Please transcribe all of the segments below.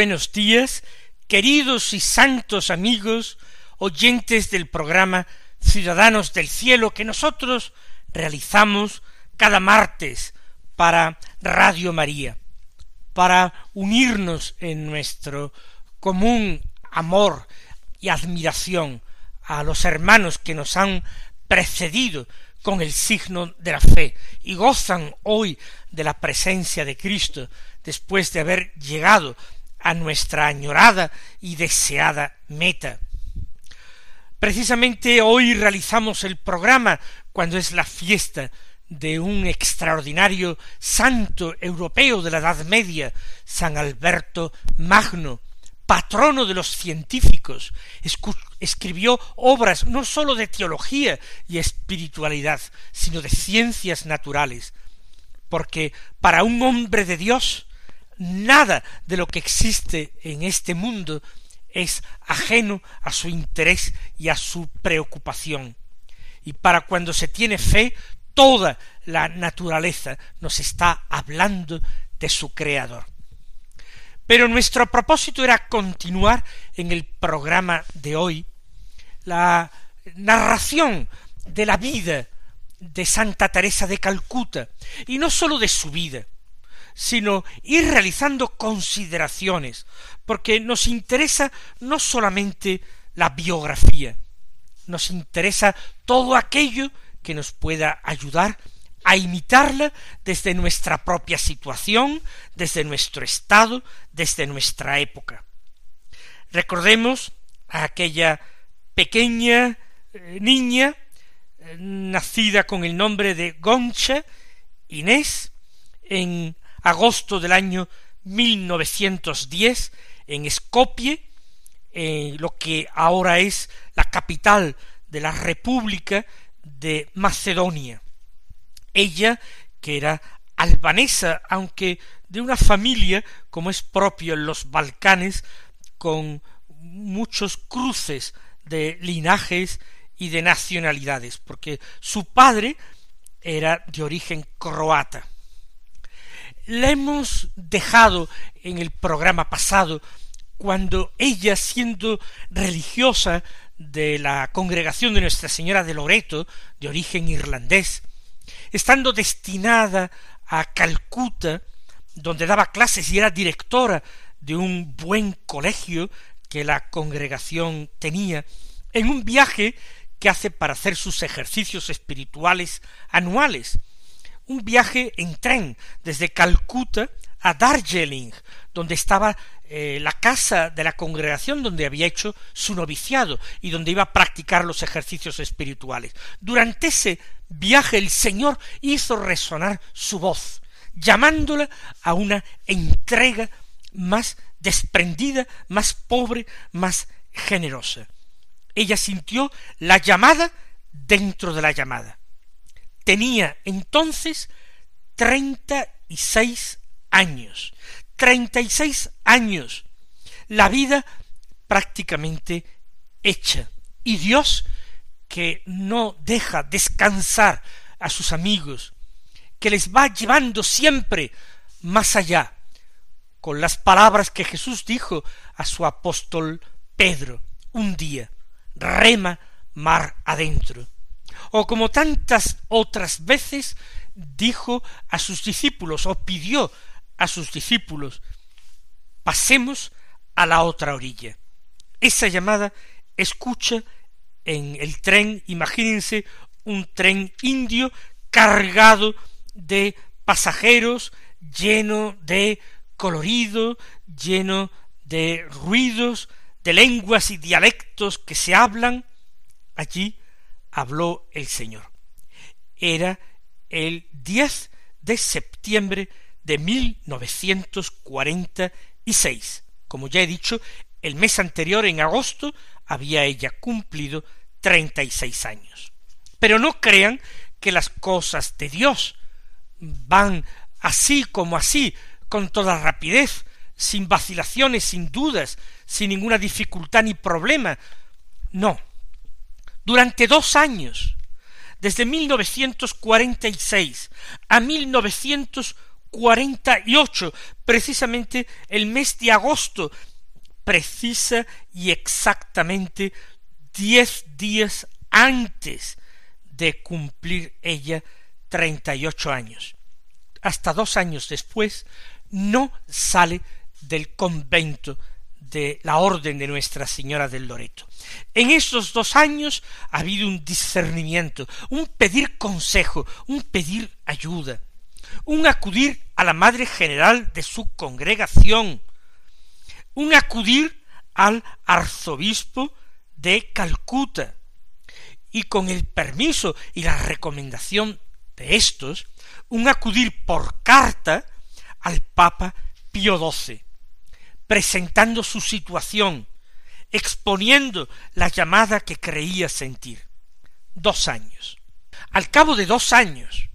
Buenos días, queridos y santos amigos, oyentes del programa Ciudadanos del Cielo que nosotros realizamos cada martes para Radio María, para unirnos en nuestro común amor y admiración a los hermanos que nos han precedido con el signo de la fe y gozan hoy de la presencia de Cristo después de haber llegado a nuestra añorada y deseada meta. Precisamente hoy realizamos el programa cuando es la fiesta de un extraordinario santo europeo de la Edad Media, San Alberto Magno, patrono de los científicos, escribió obras no sólo de teología y espiritualidad, sino de ciencias naturales, porque para un hombre de Dios nada de lo que existe en este mundo es ajeno a su interés y a su preocupación. Y para cuando se tiene fe, toda la naturaleza nos está hablando de su Creador. Pero nuestro propósito era continuar en el programa de hoy la narración de la vida de Santa Teresa de Calcuta, y no sólo de su vida, sino ir realizando consideraciones, porque nos interesa no solamente la biografía, nos interesa todo aquello que nos pueda ayudar a imitarla desde nuestra propia situación, desde nuestro estado, desde nuestra época. Recordemos a aquella pequeña eh, niña eh, nacida con el nombre de Goncha, Inés, en agosto del año 1910 en Skopje, lo que ahora es la capital de la República de Macedonia. Ella, que era albanesa, aunque de una familia, como es propio en los Balcanes, con muchos cruces de linajes y de nacionalidades, porque su padre era de origen croata la hemos dejado en el programa pasado cuando ella, siendo religiosa de la congregación de Nuestra Señora de Loreto, de origen irlandés, estando destinada a Calcuta, donde daba clases y era directora de un buen colegio que la congregación tenía, en un viaje que hace para hacer sus ejercicios espirituales anuales, un viaje en tren desde Calcuta a Darjeeling, donde estaba eh, la casa de la congregación donde había hecho su noviciado y donde iba a practicar los ejercicios espirituales. Durante ese viaje el Señor hizo resonar su voz, llamándola a una entrega más desprendida, más pobre, más generosa. Ella sintió la llamada dentro de la llamada. Tenía entonces treinta y seis años. Treinta y seis años. La vida prácticamente hecha. Y Dios, que no deja descansar a sus amigos, que les va llevando siempre más allá, con las palabras que Jesús dijo a su apóstol Pedro un día, rema mar adentro o como tantas otras veces dijo a sus discípulos o pidió a sus discípulos pasemos a la otra orilla. Esa llamada escucha en el tren, imagínense un tren indio cargado de pasajeros, lleno de colorido, lleno de ruidos, de lenguas y dialectos que se hablan, allí habló el Señor. Era el 10 de septiembre de 1946. Como ya he dicho, el mes anterior, en agosto, había ella cumplido treinta y seis años. Pero no crean que las cosas de Dios van así como así, con toda rapidez, sin vacilaciones, sin dudas, sin ninguna dificultad ni problema. No. Durante dos años, desde 1946 a 1948, precisamente el mes de agosto, precisa y exactamente diez días antes de cumplir ella treinta y ocho años. Hasta dos años después no sale del convento de la Orden de Nuestra Señora del Loreto. En estos dos años ha habido un discernimiento, un pedir consejo, un pedir ayuda, un acudir a la Madre General de su congregación, un acudir al arzobispo de Calcuta, y con el permiso y la recomendación de estos, un acudir por carta al Papa Pío XII, presentando su situación, exponiendo la llamada que creía sentir. Dos años. Al cabo de dos años,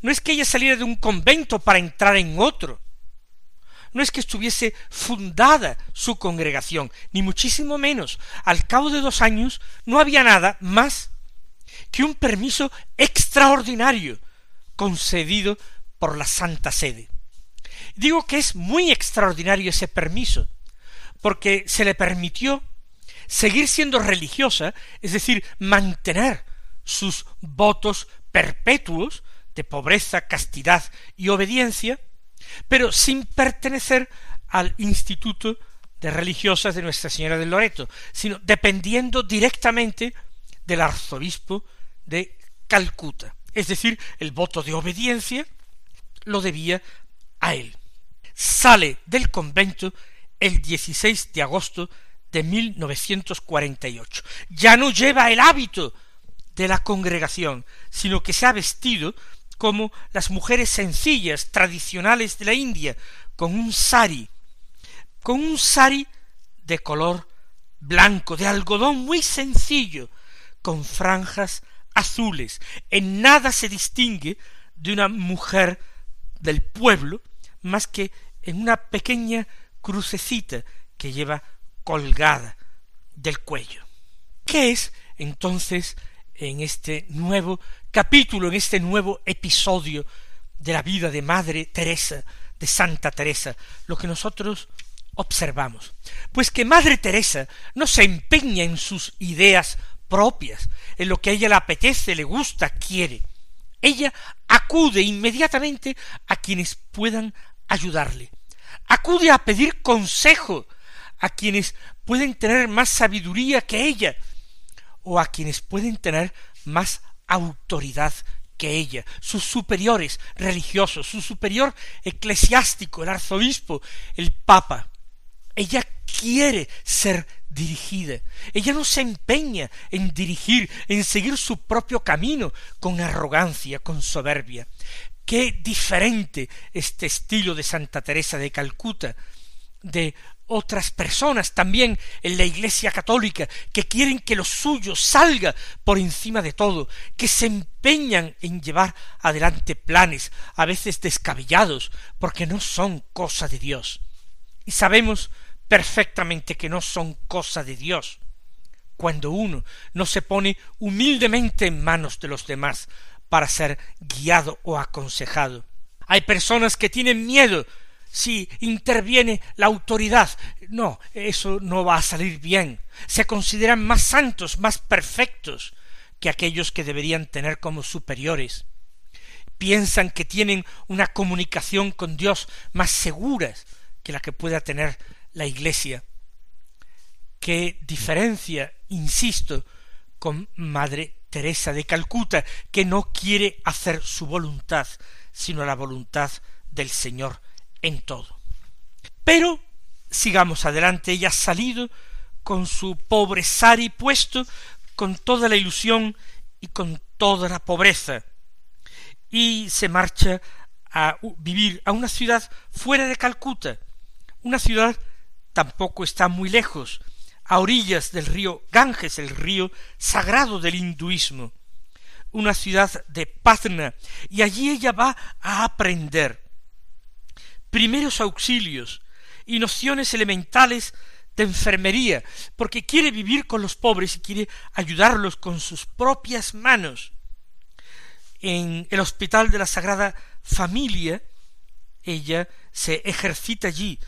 no es que ella saliera de un convento para entrar en otro, no es que estuviese fundada su congregación, ni muchísimo menos. Al cabo de dos años no había nada más que un permiso extraordinario concedido por la Santa Sede. Digo que es muy extraordinario ese permiso, porque se le permitió seguir siendo religiosa, es decir, mantener sus votos perpetuos de pobreza, castidad y obediencia, pero sin pertenecer al Instituto de Religiosas de Nuestra Señora del Loreto, sino dependiendo directamente del arzobispo de Calcuta. Es decir, el voto de obediencia lo debía a él sale del convento el 16 de agosto de 1948. Ya no lleva el hábito de la congregación, sino que se ha vestido como las mujeres sencillas, tradicionales de la India, con un sari, con un sari de color blanco, de algodón muy sencillo, con franjas azules. En nada se distingue de una mujer del pueblo, más que en una pequeña crucecita que lleva colgada del cuello. ¿Qué es entonces en este nuevo capítulo, en este nuevo episodio de la vida de Madre Teresa, de Santa Teresa, lo que nosotros observamos? Pues que Madre Teresa no se empeña en sus ideas propias, en lo que a ella le apetece, le gusta, quiere. Ella acude inmediatamente a quienes puedan ayudarle. Acude a pedir consejo a quienes pueden tener más sabiduría que ella o a quienes pueden tener más autoridad que ella, sus superiores religiosos, su superior eclesiástico, el arzobispo, el papa. Ella quiere ser dirigida. Ella no se empeña en dirigir, en seguir su propio camino con arrogancia, con soberbia. Qué diferente este estilo de Santa Teresa de Calcuta de otras personas también en la Iglesia católica que quieren que lo suyo salga por encima de todo, que se empeñan en llevar adelante planes, a veces descabellados, porque no son cosa de Dios. Y sabemos perfectamente que no son cosa de Dios cuando uno no se pone humildemente en manos de los demás para ser guiado o aconsejado. Hay personas que tienen miedo si interviene la autoridad. No, eso no va a salir bien. Se consideran más santos, más perfectos que aquellos que deberían tener como superiores. Piensan que tienen una comunicación con Dios más segura que la que pueda tener la Iglesia. Qué diferencia, insisto, con Madre Teresa de Calcuta, que no quiere hacer su voluntad, sino la voluntad del Señor en todo. Pero sigamos adelante, ella ha salido con su pobre sari puesto, con toda la ilusión y con toda la pobreza, y se marcha a vivir a una ciudad fuera de Calcuta, una ciudad tampoco está muy lejos, a orillas del río Ganges, el río sagrado del hinduismo, una ciudad de Patna, y allí ella va a aprender primeros auxilios y nociones elementales de enfermería, porque quiere vivir con los pobres y quiere ayudarlos con sus propias manos. En el Hospital de la Sagrada Familia, ella se ejercita allí,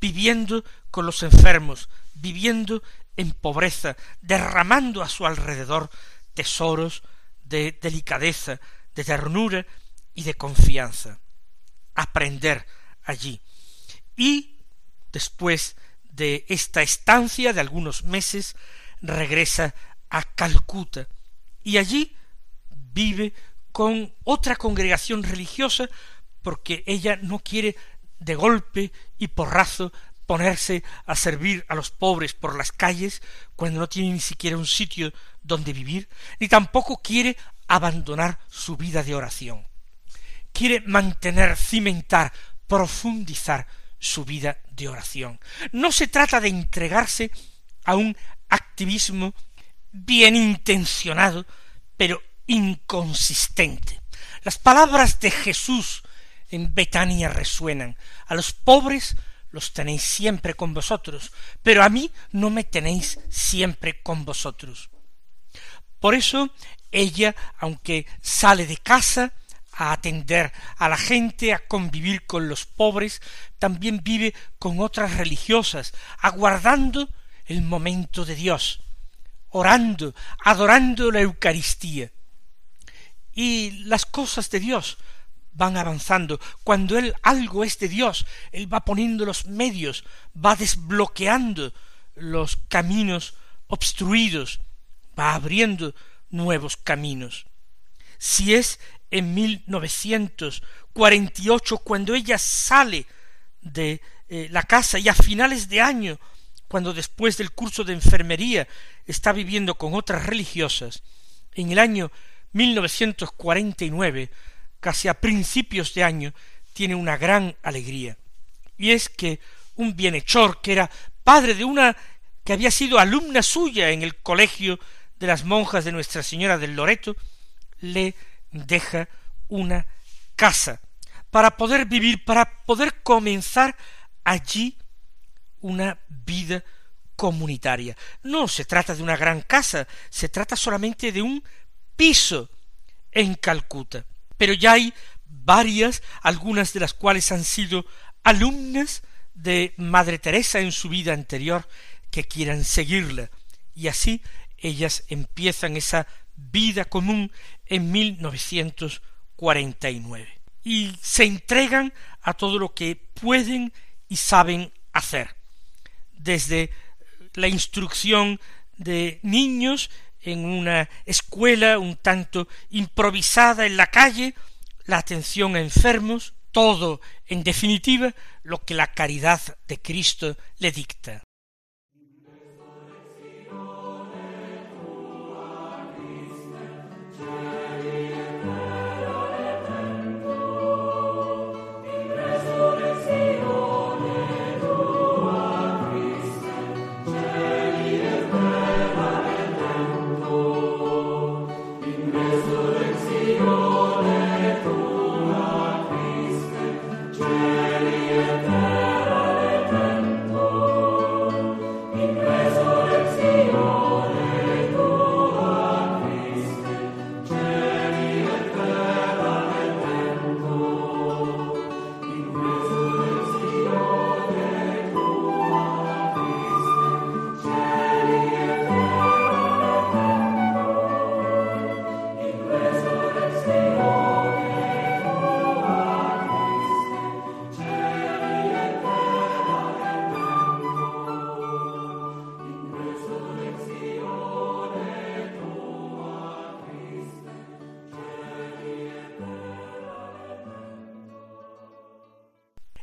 viviendo con los enfermos, viviendo en pobreza, derramando a su alrededor tesoros de delicadeza, de ternura y de confianza. Aprender allí. Y después de esta estancia de algunos meses, regresa a Calcuta y allí vive con otra congregación religiosa porque ella no quiere de golpe y porrazo ponerse a servir a los pobres por las calles cuando no tiene ni siquiera un sitio donde vivir, ni tampoco quiere abandonar su vida de oración. Quiere mantener, cimentar, profundizar su vida de oración. No se trata de entregarse a un activismo bien intencionado, pero inconsistente. Las palabras de Jesús en Betania resuenan. A los pobres los tenéis siempre con vosotros, pero a mí no me tenéis siempre con vosotros. Por eso ella, aunque sale de casa a atender a la gente, a convivir con los pobres, también vive con otras religiosas, aguardando el momento de Dios, orando, adorando la Eucaristía. Y las cosas de Dios van avanzando. Cuando él algo es de Dios, él va poniendo los medios, va desbloqueando los caminos obstruidos, va abriendo nuevos caminos. Si es en 1948 cuando ella sale de eh, la casa y a finales de año, cuando después del curso de enfermería está viviendo con otras religiosas, en el año 1949 casi a principios de año, tiene una gran alegría. Y es que un bienhechor que era padre de una que había sido alumna suya en el colegio de las monjas de Nuestra Señora del Loreto, le deja una casa para poder vivir, para poder comenzar allí una vida comunitaria. No se trata de una gran casa, se trata solamente de un piso en Calcuta pero ya hay varias, algunas de las cuales han sido alumnas de Madre Teresa en su vida anterior, que quieran seguirla, y así ellas empiezan esa vida común en 1949 y se entregan a todo lo que pueden y saben hacer, desde la instrucción de niños en una escuela un tanto improvisada en la calle, la atención a enfermos, todo, en definitiva, lo que la caridad de Cristo le dicta. Lord.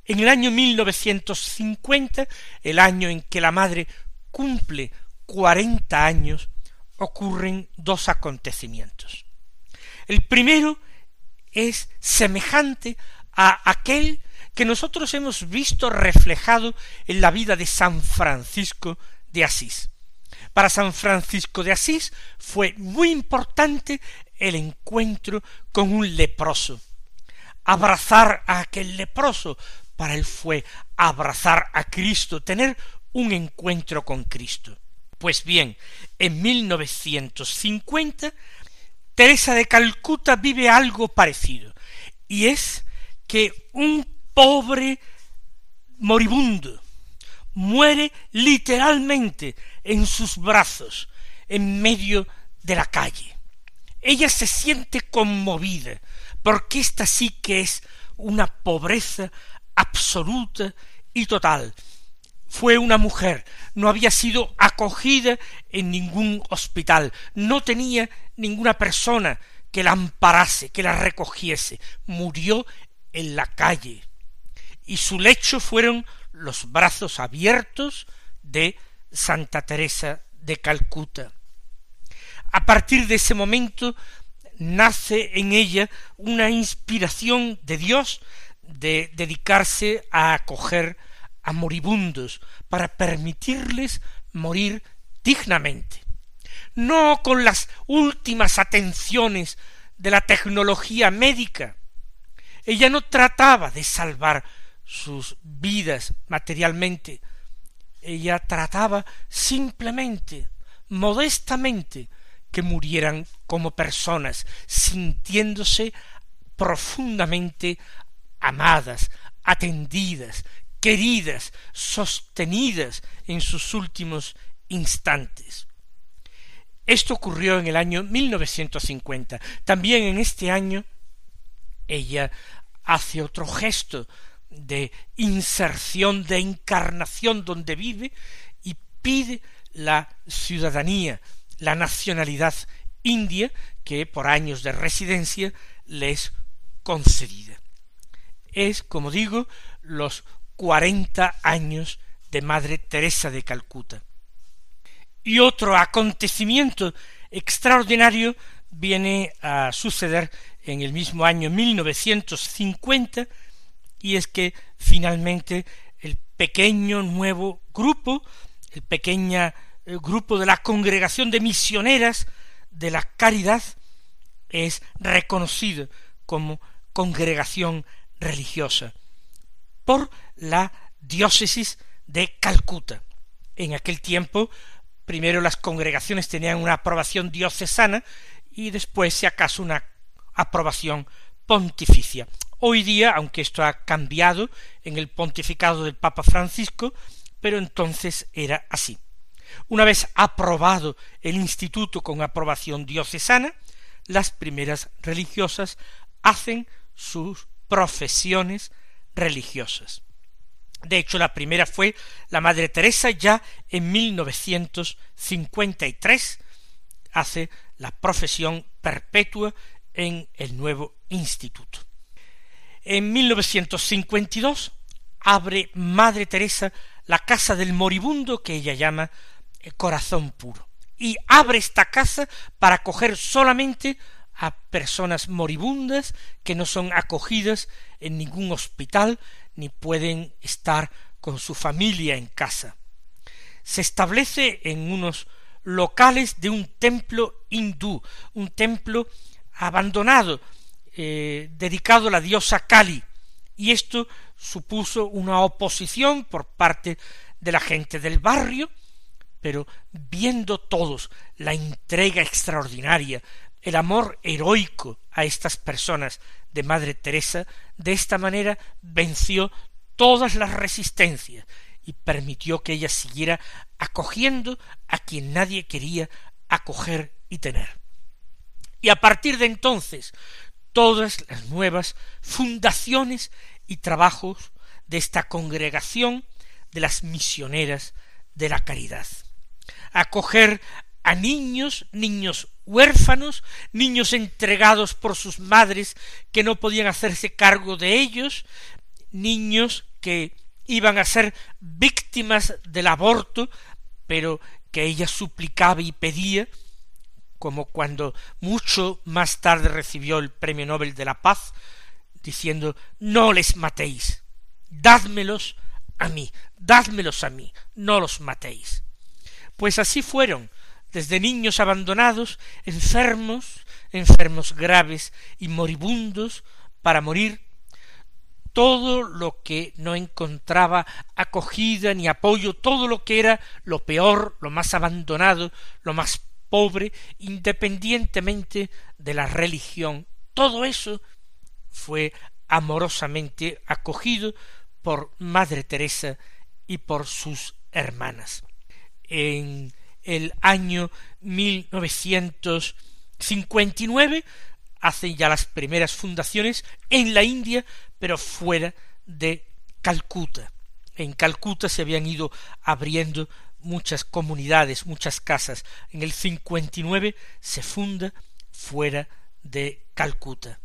En el año 1950, el año en que la madre cumple cuarenta años, ocurren dos acontecimientos. El primero es semejante a aquel que nosotros hemos visto reflejado en la vida de San Francisco de Asís. Para San Francisco de Asís fue muy importante el encuentro con un leproso. Abrazar a aquel leproso para él fue abrazar a Cristo, tener un encuentro con Cristo. Pues bien, en 1950 Teresa de Calcuta vive algo parecido, y es que un pobre moribundo muere literalmente en sus brazos, en medio de la calle. Ella se siente conmovida, porque esta sí que es una pobreza absoluta y total. Fue una mujer, no había sido acogida en ningún hospital, no tenía ninguna persona que la amparase, que la recogiese, murió en la calle, y su lecho fueron los brazos abiertos de Santa Teresa de Calcuta. A partir de ese momento nace en ella una inspiración de Dios de dedicarse a acoger a moribundos para permitirles morir dignamente, no con las últimas atenciones de la tecnología médica. Ella no trataba de salvar sus vidas materialmente, ella trataba simplemente, modestamente, que murieran como personas, sintiéndose profundamente amadas, atendidas, queridas, sostenidas en sus últimos instantes. Esto ocurrió en el año 1950. También en este año ella hace otro gesto de inserción, de encarnación donde vive y pide la ciudadanía, la nacionalidad india que por años de residencia le es concedida. Es, como digo, los cuarenta años de Madre Teresa de Calcuta. Y otro acontecimiento extraordinario viene a suceder en el mismo año 1950 y es que finalmente el pequeño nuevo grupo, el pequeño eh, grupo de la congregación de misioneras de la caridad es reconocido como congregación religiosa por la diócesis de Calcuta. En aquel tiempo, primero las congregaciones tenían una aprobación diocesana y después, si acaso, una aprobación pontificia. Hoy día, aunque esto ha cambiado en el pontificado del Papa Francisco, pero entonces era así. Una vez aprobado el instituto con aprobación diocesana, las primeras religiosas hacen sus profesiones religiosas. De hecho, la primera fue la Madre Teresa ya en 1953 hace la profesión perpetua en el nuevo instituto. En 1952 abre Madre Teresa la casa del moribundo que ella llama eh, Corazón Puro. Y abre esta casa para acoger solamente a personas moribundas que no son acogidas en ningún hospital ni pueden estar con su familia en casa. Se establece en unos locales de un templo hindú, un templo abandonado eh, dedicado a la diosa Kali, y esto supuso una oposición por parte de la gente del barrio, pero viendo todos la entrega extraordinaria, el amor heroico a estas personas de Madre Teresa, de esta manera venció todas las resistencias y permitió que ella siguiera acogiendo a quien nadie quería acoger y tener. Y a partir de entonces todas las nuevas fundaciones y trabajos de esta congregación de las misioneras de la caridad. Acoger a niños, niños huérfanos, niños entregados por sus madres que no podían hacerse cargo de ellos, niños que iban a ser víctimas del aborto, pero que ella suplicaba y pedía, como cuando mucho más tarde recibió el Premio Nobel de la Paz, diciendo no les matéis, dádmelos a mí, dádmelos a mí, no los matéis. Pues así fueron, desde niños abandonados, enfermos, enfermos graves y moribundos, para morir, todo lo que no encontraba acogida ni apoyo, todo lo que era lo peor, lo más abandonado, lo más pobre, independientemente de la religión, todo eso fue amorosamente acogido por Madre Teresa y por sus hermanas. En el año 1959 hacen ya las primeras fundaciones en la India, pero fuera de Calcuta. En Calcuta se habían ido abriendo muchas comunidades, muchas casas. En el 59 se funda fuera de Calcuta.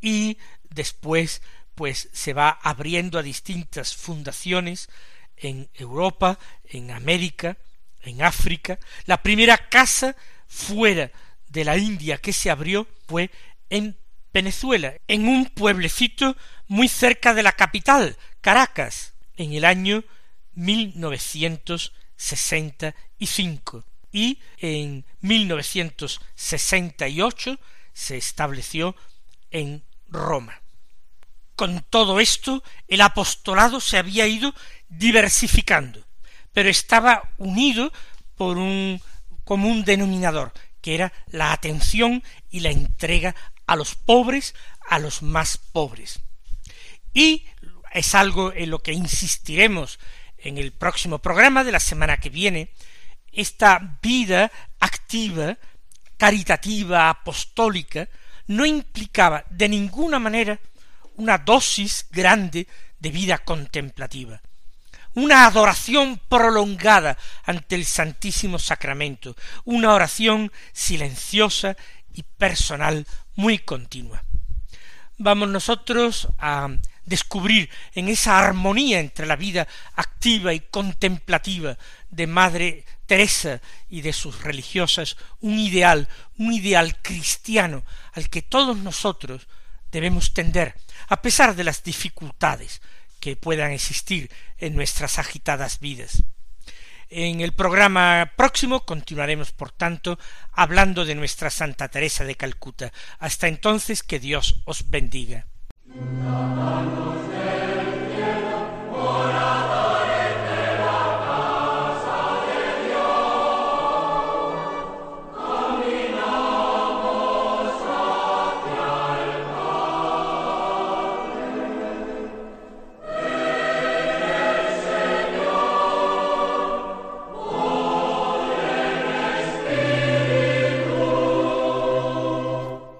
Y después pues se va abriendo a distintas fundaciones en Europa, en América, en África. La primera casa fuera de la India que se abrió fue en Venezuela, en un pueblecito muy cerca de la capital, Caracas, en el año 1965 y en 1968 se estableció en Roma. Con todo esto, el apostolado se había ido diversificando, pero estaba unido por un común denominador, que era la atención y la entrega a los pobres, a los más pobres. Y es algo en lo que insistiremos en el próximo programa de la semana que viene, esta vida activa, caritativa, apostólica, no implicaba de ninguna manera una dosis grande de vida contemplativa, una adoración prolongada ante el Santísimo Sacramento, una oración silenciosa y personal muy continua. Vamos nosotros a descubrir en esa armonía entre la vida activa y contemplativa de Madre Teresa y de sus religiosas un ideal, un ideal cristiano al que todos nosotros debemos tender, a pesar de las dificultades que puedan existir en nuestras agitadas vidas. En el programa próximo continuaremos, por tanto, hablando de nuestra Santa Teresa de Calcuta. Hasta entonces, que Dios os bendiga.